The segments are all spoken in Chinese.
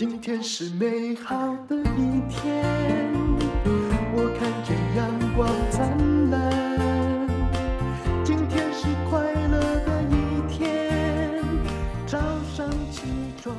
今天是美好的一天，我看见阳光灿烂。今天是快乐的一天，早上起床。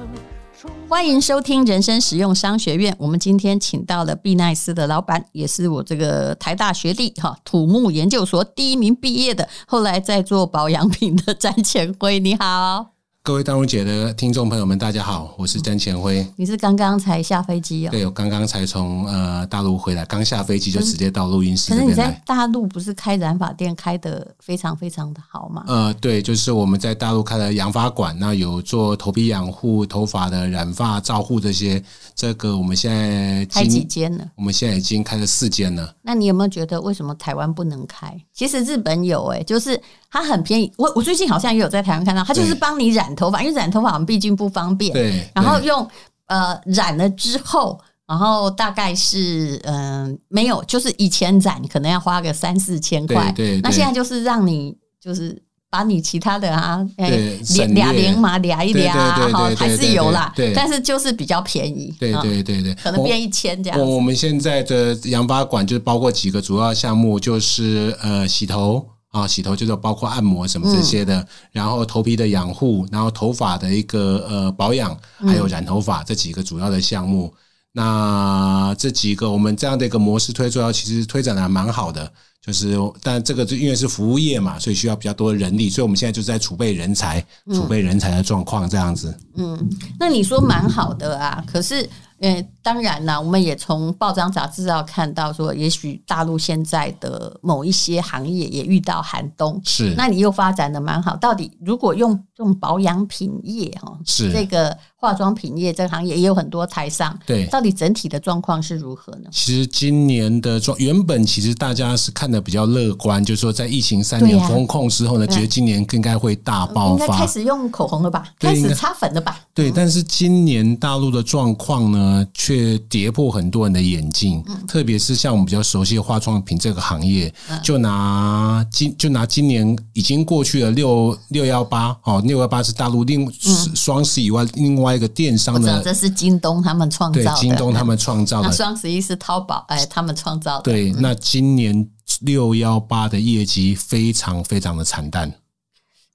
欢迎收听人生实用商学院。我们今天请到了碧奈斯的老板，也是我这个台大学弟哈，土木研究所第一名毕业的，后来在做保养品的 詹前辉。你好。各位大陆姐的听众朋友们，大家好，我是詹前辉。你是刚刚才下飞机哦？对，我刚刚才从呃大陆回来，刚下飞机就直接到录音室。可是你在大陆不是开染发店开的非常非常的好吗？呃，对，就是我们在大陆开了养发馆，那有做头皮养护、头发的染发照护这些。这个我们现在开几间了？我们现在已经开了四间了。那你有没有觉得为什么台湾不能开？其实日本有哎、欸，就是它很便宜。我我最近好像也有在台湾看到，它就是帮你染头发，因为染头发我们毕竟不方便。对。然后用呃染了之后，然后大概是嗯、呃、没有，就是以前染可能要花个三四千块，对。对。那现在就是让你就是。把你其他的啊，对，俩零嘛，俩一俩啊，哈，还是有啦，对，但是就是比较便宜，对对对对，可能变一千这样。我我们现在的养发馆就是包括几个主要项目，就是呃洗头啊，洗头就是包括按摩什么这些的，然后头皮的养护，然后头发的一个呃保养，还有染头发这几个主要的项目。那这几个我们这样的一个模式推出来，其实推展的还蛮好的。就是，但这个就因为是服务业嘛，所以需要比较多的人力，所以我们现在就是在储备人才，储备人才的状况这样子。嗯，那你说蛮好的啊，可是。呃，当然啦，我们也从报章杂志上看到说，也许大陆现在的某一些行业也遇到寒冬。是，那你又发展的蛮好。到底如果用用保养品业哈，是这个化妆品业这个行业也有很多台商。对，到底整体的状况是如何呢？其实今年的状原本其实大家是看的比较乐观，就是说在疫情三年封控之后呢，觉得今年应该会大爆发，应该开始用口红了吧？开始擦粉了吧？对，但是今年大陆的状况呢？呃，却跌破很多人的眼镜，特别是像我们比较熟悉的化妆品这个行业，就拿今就拿今年已经过去了六六幺八哦，六幺八是大陆另双十以外另外一个电商的，这是京东他们创造的，京东他们创造的。双十一是淘宝哎，他们创造的。对，那今年六幺八的业绩非常非常的惨淡。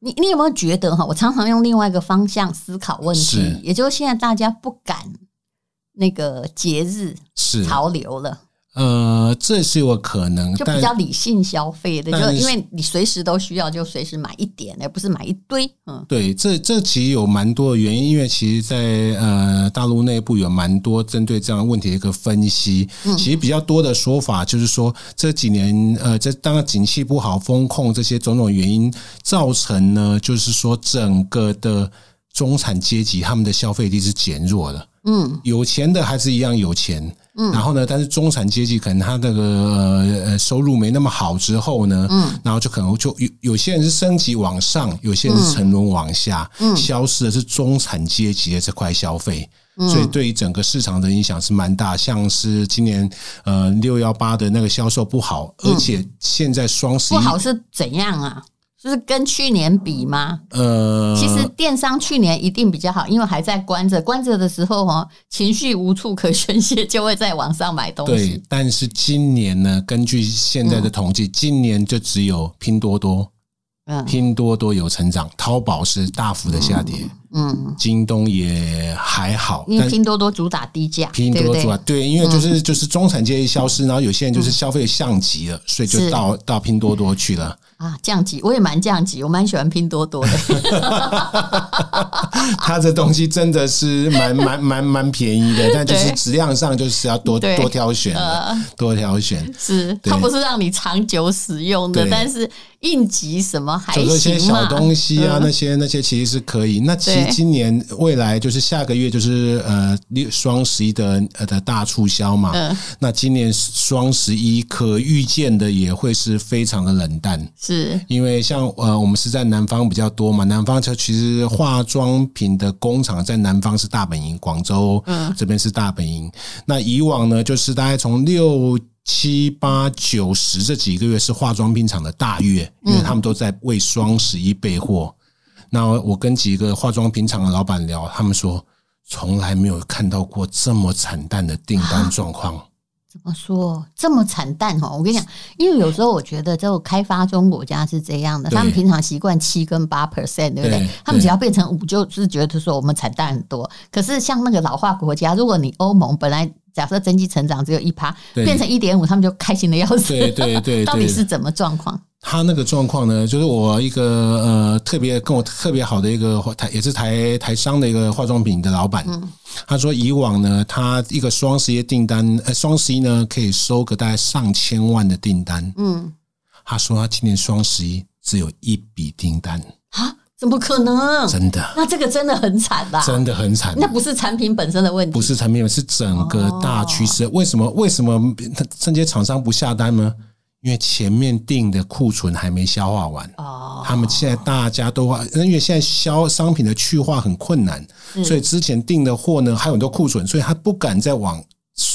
你你有没有觉得哈？我常常用另外一个方向思考问题，也就是现在大家不敢。那个节日是潮流了，呃，这是有可能，就比较理性消费的，就因为你随时都需要，就随时买一点，而不是买一堆。嗯，对，这这其实有蛮多的原因，因为其实，在呃大陆内部有蛮多针对这样的问题的一个分析。嗯其实比较多的说法就是说，这几年呃，这当然景气不好、风控这些种种原因造成呢，就是说整个的中产阶级他们的消费力是减弱了。嗯，有钱的还是一样有钱，嗯，然后呢，但是中产阶级可能他那个呃收入没那么好之后呢，嗯，然后就可能就有有些人是升级往上，有些人是沉沦往下，嗯，消失的是中产阶级的这块消费，所以对于整个市场的影响是蛮大，像是今年呃六幺八的那个销售不好，而且现在双十一不好是怎样啊？就是跟去年比吗？呃，其实电商去年一定比较好，因为还在关着，关着的时候哦，情绪无处可宣泄，就会在网上买东西。对，但是今年呢，根据现在的统计，今年就只有拼多多，嗯，拼多多有成长，淘宝是大幅的下跌，嗯，京东也还好，因为拼多多主打低价，拼多多主打对，因为就是就是中产阶级消失，然后有些人就是消费降级了，所以就到到拼多多去了。啊，降级我也蛮降级，我蛮喜欢拼多多的。他这东西真的是蛮蛮蛮蛮便宜的，但就是质量上就是要多多挑选，多挑选。是，它不是让你长久使用的，但是应急什么还行嘛。一些小东西啊，那些那些其实是可以。那其实今年未来就是下个月就是呃六双十一的呃的大促销嘛。那今年双十一可预见的也会是非常的冷淡。是因为像呃，我们是在南方比较多嘛，南方就其实化妆品的工厂在南方是大本营，广州嗯这边是大本营。那以往呢，就是大概从六七八九十这几个月是化妆品厂的大月，因为他们都在为双十一备货。那我跟几个化妆品厂的老板聊，他们说从来没有看到过这么惨淡的订单 状况。怎么说这么惨淡哈？我跟你讲，因为有时候我觉得，这种开发中国家是这样的，他们平常习惯七跟八 percent，对不对？他们只要变成五，就是觉得说我们惨淡很多。可是像那个老化国家，如果你欧盟本来假设经济成长只有一趴，变成一点五，他们就开心的要死。对对对，到底是怎么状况？他那个状况呢，就是我一个呃特别跟我特别好的一个台也是台台商的一个化妆品的老板，嗯，他说以往呢，他一个双十一订单，呃，双十一呢可以收个大概上千万的订单，嗯，他说他今年双十一只有一笔订单啊，怎么可能？真的？那这个真的很惨吧？真的很惨。那不是产品本身的问题，不是产品，是整个大趋势。为什么？为什么他这些厂商不下单呢？因为前面订的库存还没消化完，哦他们现在大家都因为现在销商品的去化很困难，所以之前订的货呢还有很多库存，所以他不敢再往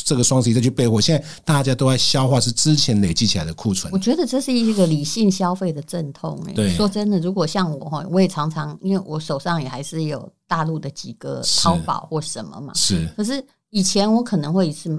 这个双十一再去备货。现在大家都在消化是之前累积起来的库存。我觉得这是一个理性消费的阵痛。对，说真的，如果像我哈，我也常常因为我手上也还是有大陆的几个淘宝或什么嘛，是。可是以前我可能会一次。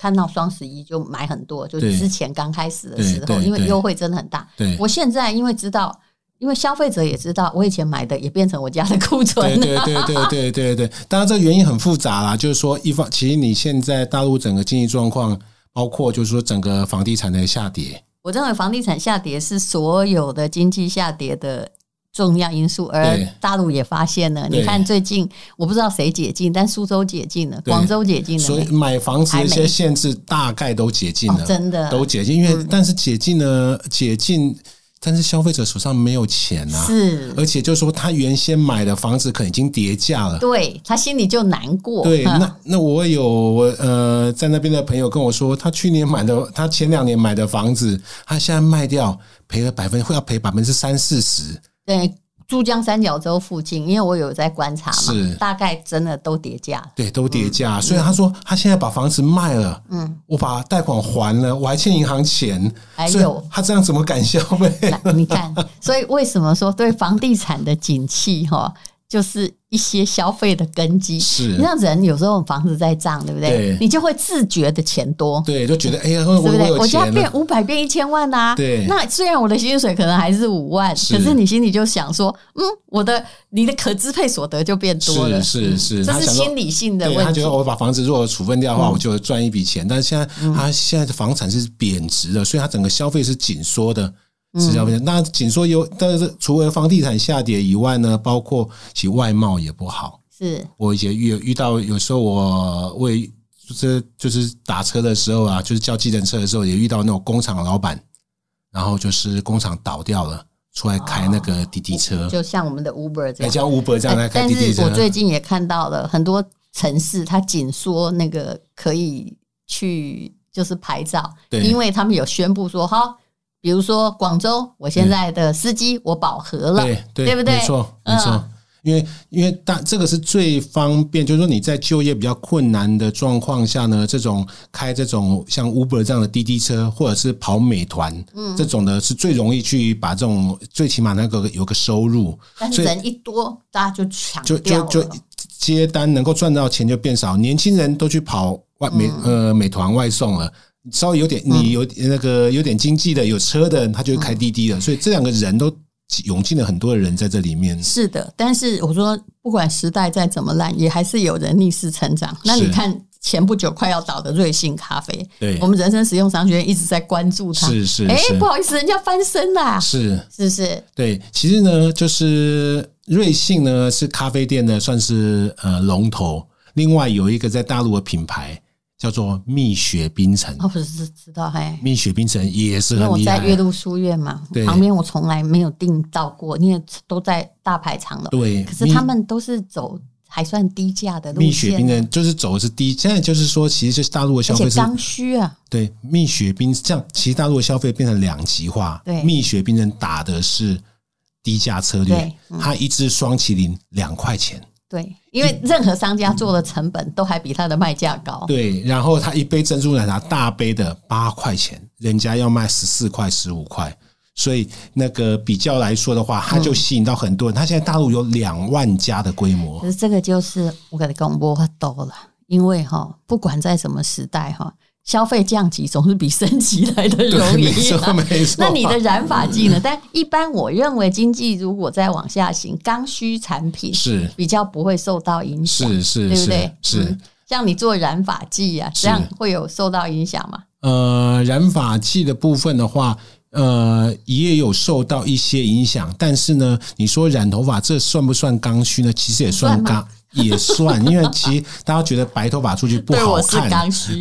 看到双十一就买很多，就之前刚开始的时候，因为优惠真的很大。我现在因为知道，因为消费者也知道，我以前买的也变成我家的库存了。对对对对对对，当然这个原因很复杂啦，就是说一方，其实你现在大陆整个经济状况，包括就是说整个房地产的下跌，我认为房地产下跌是所有的经济下跌的。重要因素，而大陆也发现了。你看最近，我不知道谁解禁，但苏州解禁了，广州解禁了，所以买房子的一些限制大概都解禁了，真的都解禁。因为但是解禁呢，解禁，但是消费者手上没有钱啊，是，而且就是说他原先买的房子可能已经跌价了，对他心里就难过。对，那那我有我呃在那边的朋友跟我说，他去年买的，他前两年买的房子，他现在卖掉赔了百分会要赔百分之三四十。对，珠江三角洲附近，因为我有在观察嘛，是大概真的都跌价，对，都跌价。所以他说他现在把房子卖了，嗯，我把贷款还了，我还欠银行钱，还有他这样怎么敢消费？你看，所以为什么说对房地产的景气哈？就是一些消费的根基，是你像人有时候房子在涨，对不对？对，你就会自觉的钱多，对，就觉得哎呀，对不对？我家变五百变一千万呐，对。那虽然我的薪水可能还是五万，可是你心里就想说，嗯，我的你的可支配所得就变多了，是是是，这是心理性的问题。他觉得我把房子如果处分掉的话，我就赚一笔钱。但是现在他现在的房产是贬值的，所以他整个消费是紧缩的。是消费，那仅说有，但是除了房地产下跌以外呢，包括其外贸也不好。是我以前遇遇到，有时候我为就是就是打车的时候啊，就是叫计程车的时候，也遇到那种工厂老板，然后就是工厂倒掉了，出来开那个滴滴车，就像我们的 Uber 这样，像 Uber 这样来开滴滴车。我最近也看到了很多城市，它紧缩那个可以去就是牌照，因为他们有宣布说哈。比如说广州，我现在的司机我饱和了，对对，对不对？没错没错，因为因为大这个是最方便，就是说你在就业比较困难的状况下呢，这种开这种像 Uber 这样的滴滴车，或者是跑美团，嗯，这种的是最容易去把这种最起码那个有个收入。但是人一多，大家就抢就就就接单能够赚到钱就变少，年轻人都去跑外美呃美团外送了。稍微有点，你有那个有点经济的，有车的，他就会开滴滴了。所以这两个人都涌进了很多的人在这里面。是的，但是我说，不管时代再怎么烂，也还是有人逆势成长。那你看前不久快要倒的瑞幸咖啡，对，我们人生实用商学院一直在关注它。是是，哎，不好意思，人家翻身啦。是是是，对，其实呢，就是瑞幸呢是咖啡店的算是呃龙头，另外有一个在大陆的品牌。叫做蜜雪冰城哦，不是知道嘿，蜜雪冰城也是很厉害。我在岳麓书院嘛，旁边我从来没有订到过，因为都在大排场了。对，可是他们都是走还算低价的路线。蜜雪冰城就是走的是低，现在就是说，其实就是大陆的消费是刚需啊。对，蜜雪冰这样，其实大陆的消费变成两极化。对，蜜雪冰城打的是低价策略，嗯、它一支双麒麟两块钱。对，因为任何商家做的成本都还比他的卖价高。对，然后他一杯珍珠奶茶大杯的八块钱，人家要卖十四块、十五块，所以那个比较来说的话，它就吸引到很多人。它现在大陆有两万家的规模。可是这个就是我跟你讲，我很多了，因为哈，不管在什么时代哈，消费降级总是比升级来的容易。没错，没错。那你的染发剂呢？但一般我认为，经济如果再往下行，刚需产品是比较不会受到影响，是是，对不对？是。嗯、像你做染发剂啊，这样会有受到影响吗？呃，染发剂的部分的话。呃，也有受到一些影响，但是呢，你说染头发这算不算刚需呢？其实也算刚，也算，因为其实大家觉得白头发出去不好看，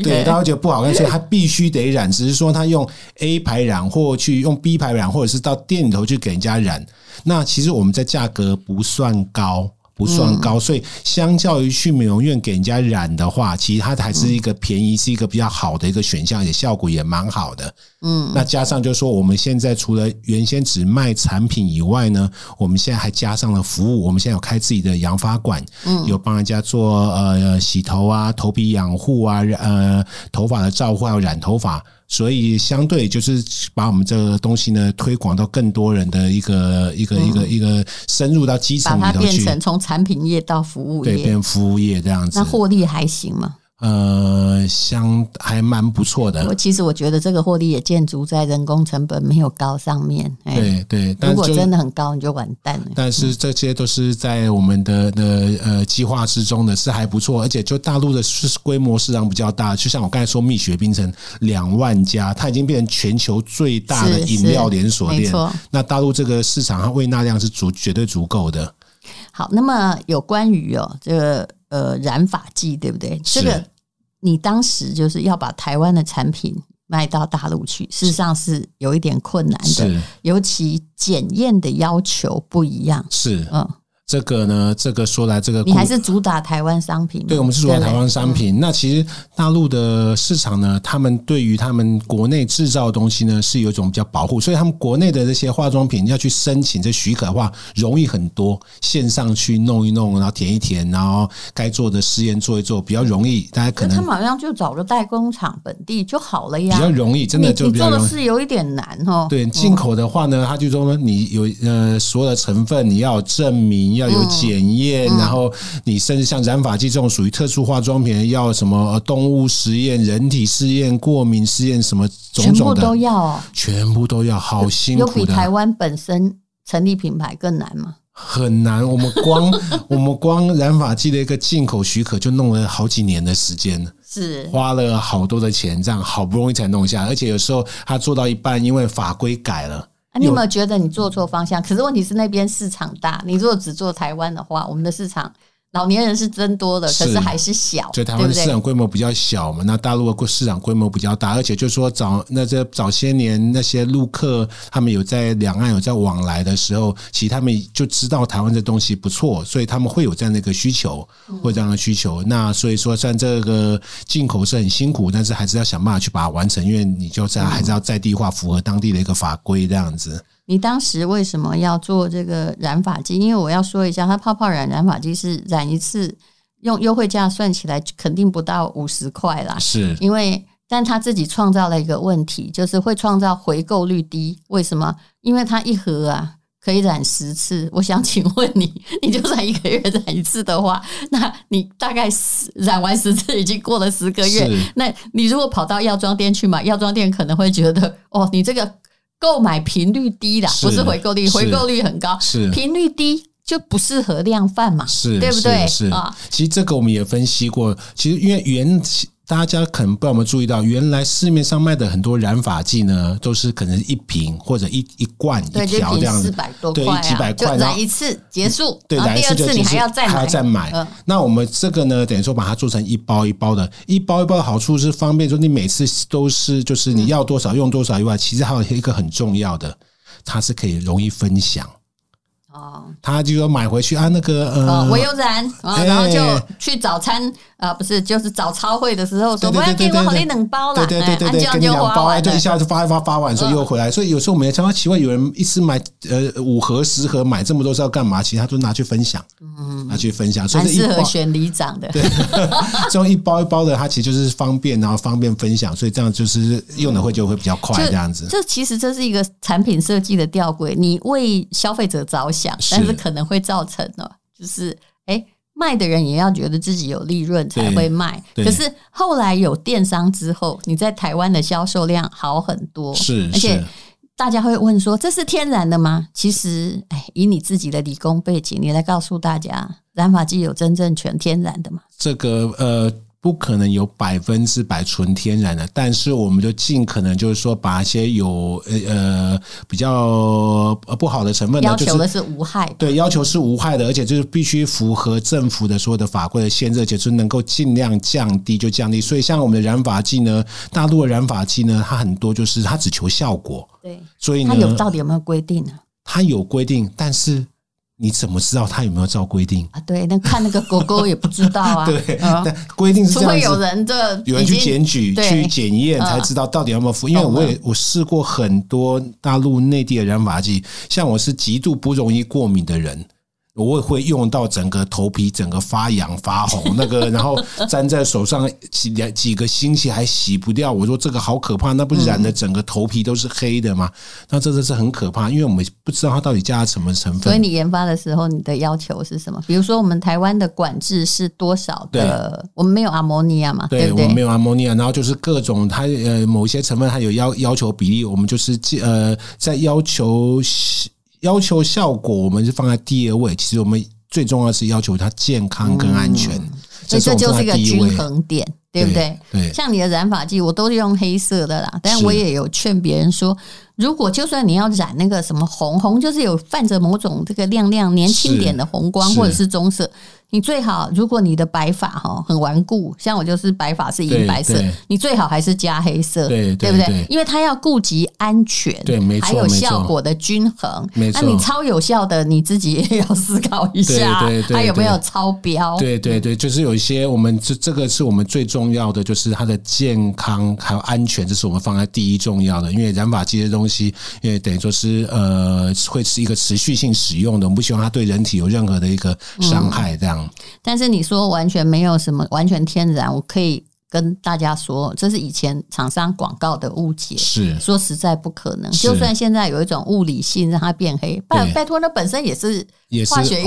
对，大家觉得不好看，所以他必须得染，只是说他用 A 牌染或去用 B 牌染，或者是到店里头去给人家染。那其实我们在价格不算高。不算高，所以相较于去美容院给人家染的话，其实它还是一个便宜，是一个比较好的一个选项，也效果也蛮好的。嗯，那加上就是说，我们现在除了原先只卖产品以外呢，我们现在还加上了服务。我们现在有开自己的养发馆，嗯，有帮人家做呃洗头啊、头皮养护啊、呃头发的照护，还有染头发。所以相对就是把我们这个东西呢推广到更多人的一个一个一个一个深入到基层里头去，把它变成从产品业到服务业，对，变服务业这样子。那获利还行吗？呃，相还蛮不错的。我其实我觉得这个获利也建筑在人工成本没有高上面。对对，如果真的很高，你就完蛋了。但是这些都是在我们的的呃计划之中的，是还不错。而且就大陆的是规模市场比较大，就像我刚才说，蜜雪冰城两万家，它已经变成全球最大的饮料连锁店。没错，那大陆这个市场它胃纳量是足绝对足够的。好，那么有关于哦这个。呃，染发剂对不对？这个你当时就是要把台湾的产品卖到大陆去，事实上是有一点困难的，尤其检验的要求不一样。是，嗯。这个呢，这个说来，这个你还是主打台湾商品。对，我们是主打台湾商品。嗯、那其实大陆的市场呢，他们对于他们国内制造的东西呢，是有一种比较保护，所以他们国内的这些化妆品要去申请这许可的话，容易很多。线上去弄一弄，然后填一填，然后该做的实验做一做，比较容易。大家可能他好像就找个代工厂本地就好了呀，比较容易，真的就比较容易。你做的是有一点难哦。对，进口的话呢，他就说你有呃所有的成分你要证明。要有检验，嗯、然后你甚至像染发剂这种属于特殊化妆品，要什么动物实验、人体试验、过敏试验，什么种种的，全部都要，哦，全部都要，好辛苦的。有比台湾本身成立品牌更难吗？很难。我们光 我们光染发剂的一个进口许可就弄了好几年的时间，是花了好多的钱，这样好不容易才弄下，而且有时候他做到一半，因为法规改了。你有没有觉得你做错方向？可是问题是那边市场大，你如果只做台湾的话，我们的市场。老年人是增多的，可是还是小，所以台湾的市场规模比较小嘛。那大陆的市场规模比较大，而且就是说早那这早些年那些陆客他们有在两岸有在往来的时候，其实他们就知道台湾这东西不错，所以他们会有这样的一个需求，会这样的需求。那所以说，像这个进口是很辛苦，但是还是要想办法去把它完成，因为你就在还是要在地化，符合当地的一个法规这样子。你当时为什么要做这个染发剂？因为我要说一下，它泡泡染染发剂是染一次用优惠价算起来肯定不到五十块啦。是，因为但他自己创造了一个问题，就是会创造回购率低。为什么？因为它一盒啊可以染十次。我想请问你，你就算一个月染一次的话，那你大概染完十次已经过了十个月。那你如果跑到药妆店去买，药妆店可能会觉得哦，你这个。购买频率低的，不是回购率，回购率很高。是频率低就不适合量贩嘛，是对不对？是啊，其实这个我们也分析过。其实因为原。大家可能不知道有没有注意到，原来市面上卖的很多染发剂呢，都是可能一瓶或者一一罐一条这样子，对，几百块，染一次结束，对，染一次就结束，你还要再买，还要再买。那我们这个呢，等于说把它做成一包一包的，一包一包的好处是方便，说你每次都是就是你要多少用多少以外，其实还有一个很重要的，它是可以容易分享。哦，他就说买回去啊，那个呃，我又染，然后就去早餐啊，不是，就是早操会的时候说，我要给我好你冷包了，对对对对，给你两包，就一下子发一发发完，所以又回来。所以有时候我们也常常奇怪，有人一次买呃五盒十盒买这么多是要干嘛？其实他都拿去分享，嗯，拿去分享，所以适合选里长的。对，这种一包一包的，它其实就是方便，然后方便分享，所以这样就是用的会就会比较快，这样子。这其实这是一个产品设计的吊诡，你为消费者着想，但是可能会造成了就是哎。卖的人也要觉得自己有利润才会卖，可是后来有电商之后，你在台湾的销售量好很多，是，而且大家会问说，这是天然的吗？其实，哎，以你自己的理工背景，你来告诉大家，染发剂有真正全天然的吗？这个呃。不可能有百分之百纯天然的，但是我们就尽可能就是说，把一些有呃呃比较不好的成分呢，要求的是无害，对，要求是无害的，而且就是必须符合政府的所有的法规的限制，而且是能够尽量降低就降低。所以像我们的染发剂呢，大陆的染发剂呢，它很多就是它只求效果，对，所以呢，它有到底有没有规定呢？它有规定，但是。你怎么知道他有没有照规定啊？对，那看那个狗狗也不知道啊。对，但规定是这样子，除非有人的有人去检举、去检验，才知道到底有没有服。因为我也我试过很多大陆内地的染发剂，像我是极度不容易过敏的人。我也会用到整个头皮整个发痒发红，那个然后粘在手上几两几个星期还洗不掉。我说这个好可怕，那不是染的整个头皮都是黑的吗？那这个是很可怕，因为我们不知道它到底加了什么成分。所以你研发的时候，你的要求是什么？比如说我们台湾的管制是多少的？我们没有阿摩尼亚嘛？对，我们没有阿摩尼亚，然后就是各种它呃某些成分它有要要求比例，我们就是呃在要求。要求效果，我们是放在第二位。其实我们最重要的是要求它健康跟安全，嗯、所以这就是一个均衡点，对不对？对。像你的染发剂，我都是用黑色的啦。但我也有劝别人说，如果就算你要染那个什么红红，就是有泛着某种这个亮亮年轻点的红光，或者是棕色。你最好，如果你的白发哈很顽固，像我就是白发是银白色，你最好还是加黑色，对，对，对不对？因为它要顾及安全，对，没错，还有效果的均衡。没错，那你超有效的，你自己也要思考一下，对对对，它有没有超标？对对对，就是有一些我们这这个是我们最重要的，就是它的健康还有安全，这是我们放在第一重要的。因为染发剂的东西，因为等于说是呃会是一个持续性使用的，我们不希望它对人体有任何的一个伤害，这样。但是你说完全没有什么完全天然，我可以跟大家说，这是以前厂商广告的误解。是说实在不可能，就算现在有一种物理性让它变黑，拜拜托，那本身也是。也是化学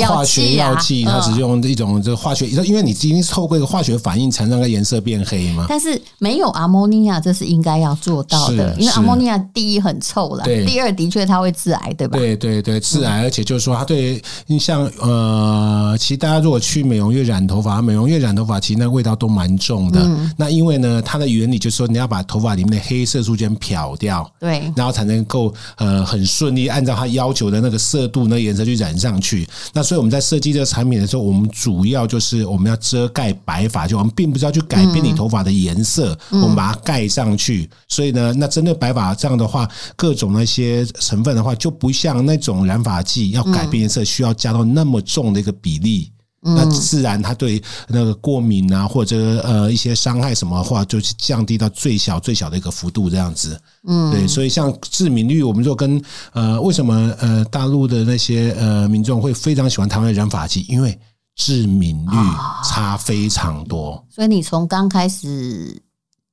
药剂，它只是用一种这个化学，因为你已经是透过一个化学反应才让它颜色变黑嘛。但是没有阿莫尼亚，这是应该要做到的，因为阿莫尼亚第一很臭了，第二的确它会致癌，对吧？对对对，致癌，而且就是说它对你像呃，其实大家如果去美容院染头发，美容院染头发其实那个味道都蛮重的。那因为呢，它的原理就是说你要把头发里面的黑色素先漂掉，对，然后才能够呃很顺利按照它要求的那个色度、那个颜色去染上去。那所以我们在设计这个产品的时候，我们主要就是我们要遮盖白发，就我们并不是要去改变你头发的颜色，我们把它盖上去。所以呢，那针对白发这样的话，各种那些成分的话，就不像那种染发剂要改变颜色需要加到那么重的一个比例。那自然它对那个过敏啊，或者呃一些伤害什么的话，就是降低到最小最小的一个幅度这样子。嗯，对，所以像致敏率，我们就跟呃为什么呃大陆的那些呃民众会非常喜欢台湾的染发剂，因为致敏率差非常多。所以你从刚开始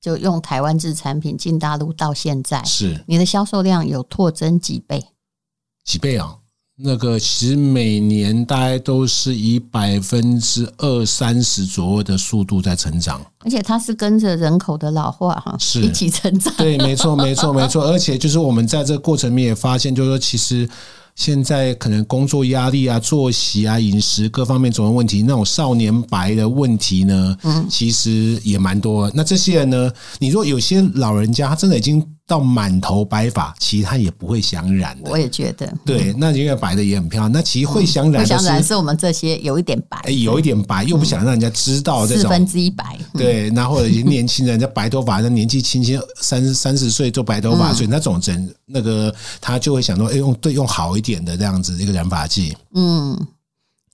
就用台湾制产品进大陆到现在，是你的销售量有拓增几倍？几倍啊？那个其实每年大概都是以百分之二三十左右的速度在成长，而且它是跟着人口的老化哈，是一起成长。对，没错，没错，没错。而且就是我们在这个过程里面也发现，就是说其实现在可能工作压力啊、作息啊、饮食各方面总有问题，那种少年白的问题呢，嗯，其实也蛮多。那这些人呢，你说有些老人家他真的已经。到满头白发，其实他也不会想染的。我也觉得，对，那因为白的也很漂亮。那其实会想染想染是我们这些有一点白，有一点白，又不想让人家知道这种四分之一白。对，那或者一些年轻人，家白头发，那年纪轻轻三三十岁做白头发，所以那种人，那个他就会想说，哎，用对用好一点的这样子一个染发剂。嗯，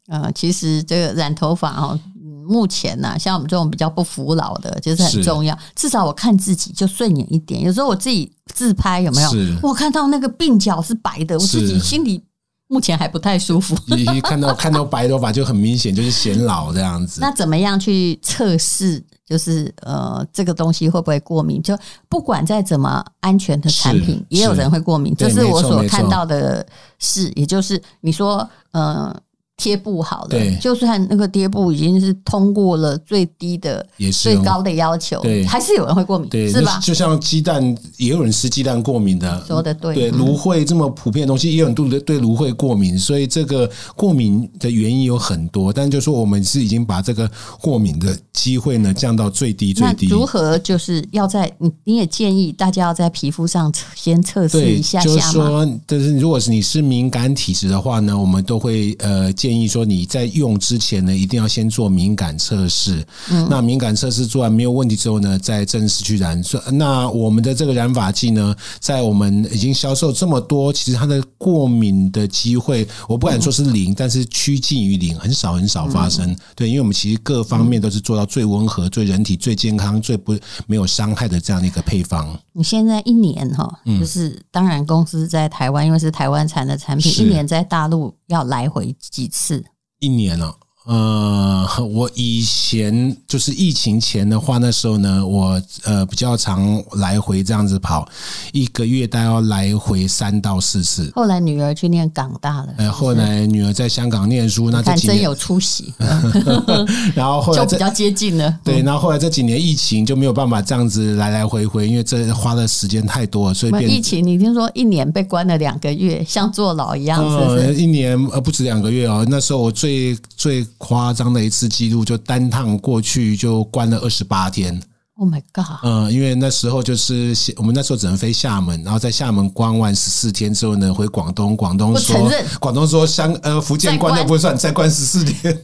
呃，其实这个染头发哦。目前呢、啊，像我们这种比较不服老的，就是很重要。至少我看自己就顺眼一点。有时候我自己自拍有没有？我看到那个鬓角是白的，我自己心里目前还不太舒服。一看到看到白头发就很明显，就是显老这样子。那怎么样去测试？就是呃，这个东西会不会过敏？就不管再怎么安全的产品，也有人会过敏。这是我所看到的事，也就是你说呃。贴布好了，就算那个贴布已经是通过了最低的、最高的要求，对，还是有人会过敏，对，是吧？就像鸡蛋，也有人吃鸡蛋过敏的，说的对。对，芦荟这么普遍的东西，也有人对对芦荟过敏，所以这个过敏的原因有很多。但就说我们是已经把这个过敏的机会呢降到最低最低。如何就是要在你你也建议大家要在皮肤上先测试一下下就是说，但是如果是你是敏感体质的话呢，我们都会呃。建议说你在用之前呢，一定要先做敏感测试。嗯，那敏感测试做完没有问题之后呢，再正式去染色。那我们的这个染发剂呢，在我们已经销售这么多，其实它的过敏的机会，我不敢说是零，但是趋近于零，很少很少发生。对，因为我们其实各方面都是做到最温和、最人体最健康、最不没有伤害的这样的一个配方。你现在一年哈，就是当然公司在台湾，因为是台湾产的产品，一年在大陆要来回几次？一年了。呃，我以前就是疫情前的话，那时候呢，我呃比较常来回这样子跑，一个月大概要来回三到四次。后来女儿去念港大了，呃，后来女儿在香港念书，那这几年真有出息。然后后来就比较接近了，对，然后后来这几年疫情就没有办法这样子来来回回，因为这花的时间太多了，所以变疫情。你听说一年被关了两个月，像坐牢一样是不是？呃，一年呃不止两个月哦，那时候我最最。夸张的一次记录，就单趟过去就关了二十八天。Oh my god！嗯，因为那时候就是我们那时候只能飞厦门，然后在厦门关完十四天之后呢，回广东，广东说广东说香呃福建关都不算，再关十四天。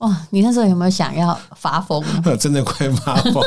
哇，你那时候有没有想要发疯？真的快发疯！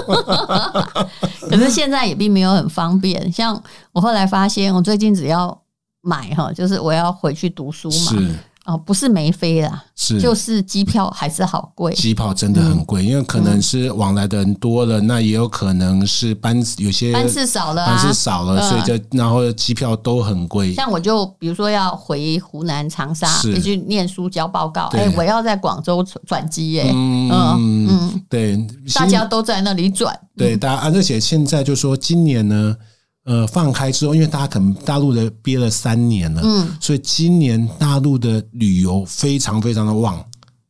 可是现在也并没有很方便。像我后来发现，我最近只要买哈，就是我要回去读书嘛。哦，不是没飞啦，是就是机票还是好贵，机票真的很贵，嗯、因为可能是往来的人多了，嗯、那也有可能是班有些班次少了、啊，班次少了，所以就然后机票都很贵。像我就比如说要回湖南长沙，是去念书交报告，哎、欸，我要在广州转机耶，嗯嗯，嗯对，大家都在那里转，对，大家而且现在就说今年呢。呃，放开之后，因为大家可能大陆的憋了三年了，嗯，所以今年大陆的旅游非常非常的旺，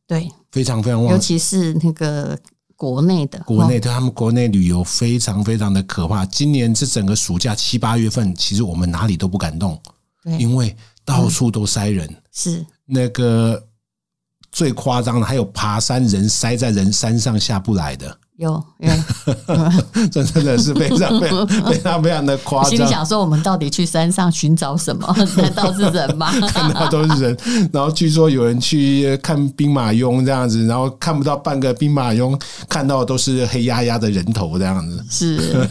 对，非常非常旺，尤其是那个国内的，国内的他们国内旅游非常非常的可怕。今年这整个暑假七八月份，其实我们哪里都不敢动，对，因为到处都塞人，是。那个最夸张的，还有爬山人塞在人山上下不来的。有，有这 真的是非常非常 非常非常的夸张。心里想说，我们到底去山上寻找什么？难道是人吗？看到都是人，然后据说有人去看兵马俑这样子，然后看不到半个兵马俑，看到都是黑压压的人头这样子。是，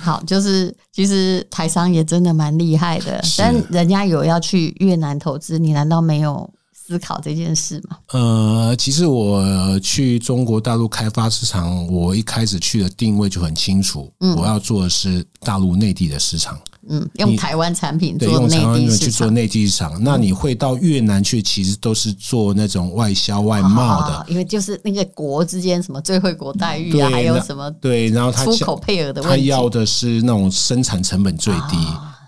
好，就是其实台商也真的蛮厉害的，但人家有要去越南投资，你难道没有？思考这件事吗？呃，其实我去中国大陆开发市场，我一开始去的定位就很清楚，嗯，我要做的是大陆内地的市场，嗯，用台湾产品做内地去做内地市场。那你会到越南去，其实都是做那种外销外贸的，因为就是那个国之间什么最惠国待遇啊，还有什么对，然后他出口配额的问题，他要的是那种生产成本最低。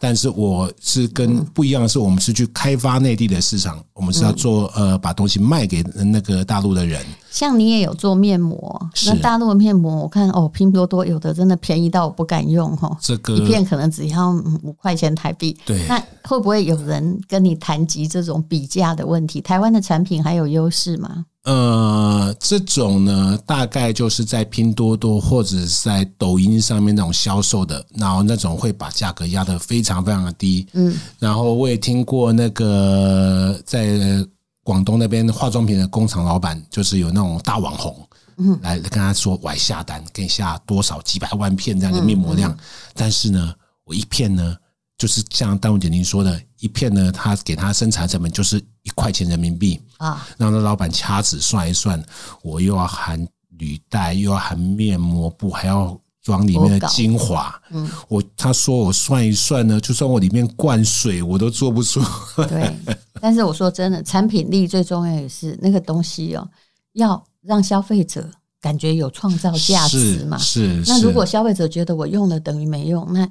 但是我是跟不一样的是，我们是去开发内地的市场，我们是要做呃，把东西卖给那个大陆的人。像你也有做面膜，那大陆的面膜我看哦，拼多多有的真的便宜到我不敢用哈，这个一片可能只要五块钱台币。对，那会不会有人跟你谈及这种比价的问题？台湾的产品还有优势吗？呃，这种呢，大概就是在拼多多或者是在抖音上面那种销售的，然后那种会把价格压得非常非常的低。嗯，然后我也听过那个在广东那边化妆品的工厂老板，就是有那种大网红，嗯，来跟他说我下单，给你下多少几百万片这样的面膜量，但是呢，我一片呢。就是像丹如姐您说的，一片呢，他给他生产成本就是一块钱人民币啊。然后那老板掐指算一算，我又要含履带，又要含面膜布，还要装里面的精华。嗯，我他说我算一算呢，就算我里面灌水，我都做不出。对，但是我说真的，产品力最重要也是那个东西哦，要让消费者感觉有创造价值嘛。是，是。那如果消费者觉得我用了等于没用，那。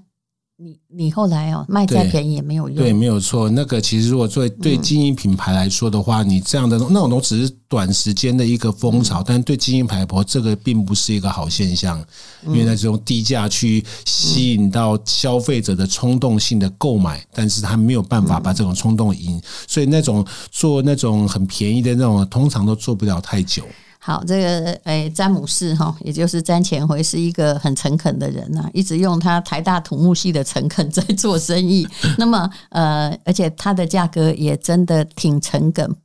你你后来哦，卖再便宜也没有用。对，没有错。那个其实如果作为对经营品牌来说的话，嗯、你这样的那种都只是短时间的一个风潮，嗯、但是对经营牌婆这个并不是一个好现象，嗯、因为那这种低价去吸引到消费者的冲动性的购买，嗯、但是他没有办法把这种冲动赢，所以那种做那种很便宜的那种，通常都做不了太久。好，这个诶，詹姆士哈，也就是詹前辉，是一个很诚恳的人呐，一直用他台大土木系的诚恳在做生意。那么，呃，而且他的价格也真的挺诚恳。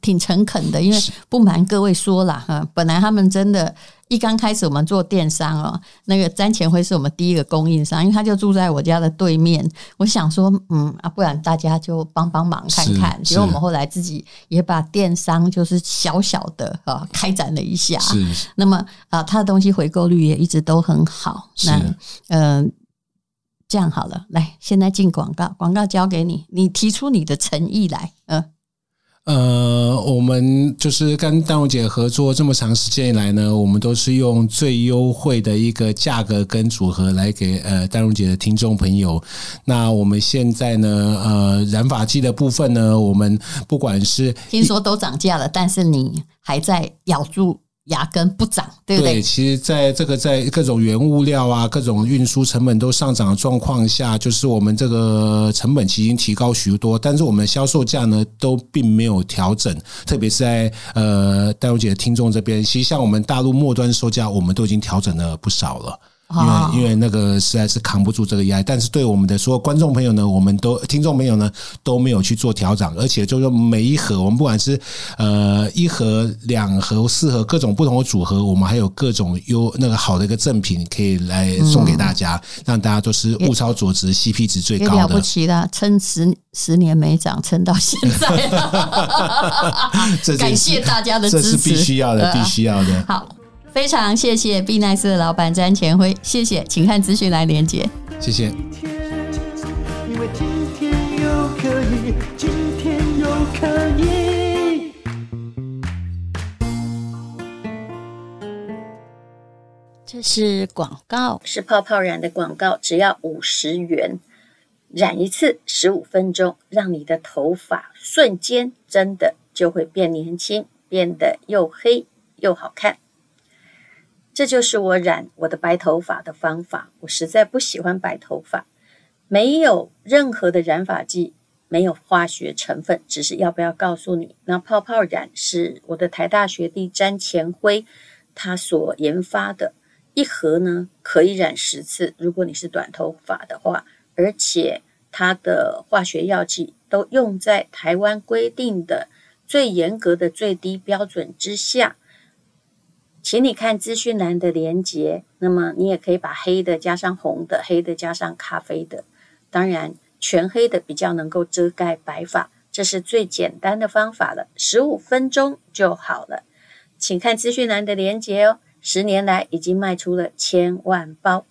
挺诚恳的，因为不瞒各位说了哈，本来他们真的，一刚开始我们做电商哦，那个詹前辉是我们第一个供应商，因为他就住在我家的对面。我想说，嗯啊，不然大家就帮帮忙看看。结果我们后来自己也把电商就是小小的啊开展了一下。是。那么啊，他的东西回购率也一直都很好。那嗯、呃，这样好了，来，现在进广告，广告交给你，你提出你的诚意来，嗯、呃。呃，我们就是跟丹如姐合作这么长时间以来呢，我们都是用最优惠的一个价格跟组合来给呃丹如姐的听众朋友。那我们现在呢，呃，染发剂的部分呢，我们不管是听说都涨价了，但是你还在咬住。牙根不长，对不对？对，其实，在这个在各种原物料啊、各种运输成本都上涨的状况下，就是我们这个成本其实已经提高许多，但是我们销售价呢都并没有调整。特别是在呃戴茹姐的听众这边，其实像我们大陆末端售价，我们都已经调整了不少了。因为因为那个实在是扛不住这个压力，但是对我们的所有观众朋友呢，我们都听众朋友呢都没有去做调整，而且就是每一盒，我们不管是呃一盒、两盒、四盒各种不同的组合，我们还有各种优那个好的一个赠品可以来送给大家，让大家都是物超所值，CP 值最高的。了不起的，撑十十年没涨，撑到现在，感谢大家的支持，这是必须要的，必须要的。好。非常谢谢 B Nice 的老板詹前辉，谢谢，请看资讯来连接。谢谢。因为今天又可以，今天又可以。这是广告，是泡泡染的广告，只要五十元，染一次十五分钟，让你的头发瞬间真的就会变年轻，变得又黑又好看。这就是我染我的白头发的方法。我实在不喜欢白头发，没有任何的染发剂，没有化学成分，只是要不要告诉你，那泡泡染是我的台大学弟詹干辉他所研发的，一盒呢可以染十次，如果你是短头发的话，而且它的化学药剂都用在台湾规定的最严格的最低标准之下。请你看资讯栏的连接，那么你也可以把黑的加上红的，黑的加上咖啡的，当然全黑的比较能够遮盖白发，这是最简单的方法了，十五分钟就好了。请看资讯栏的连接哦，十年来已经卖出了千万包。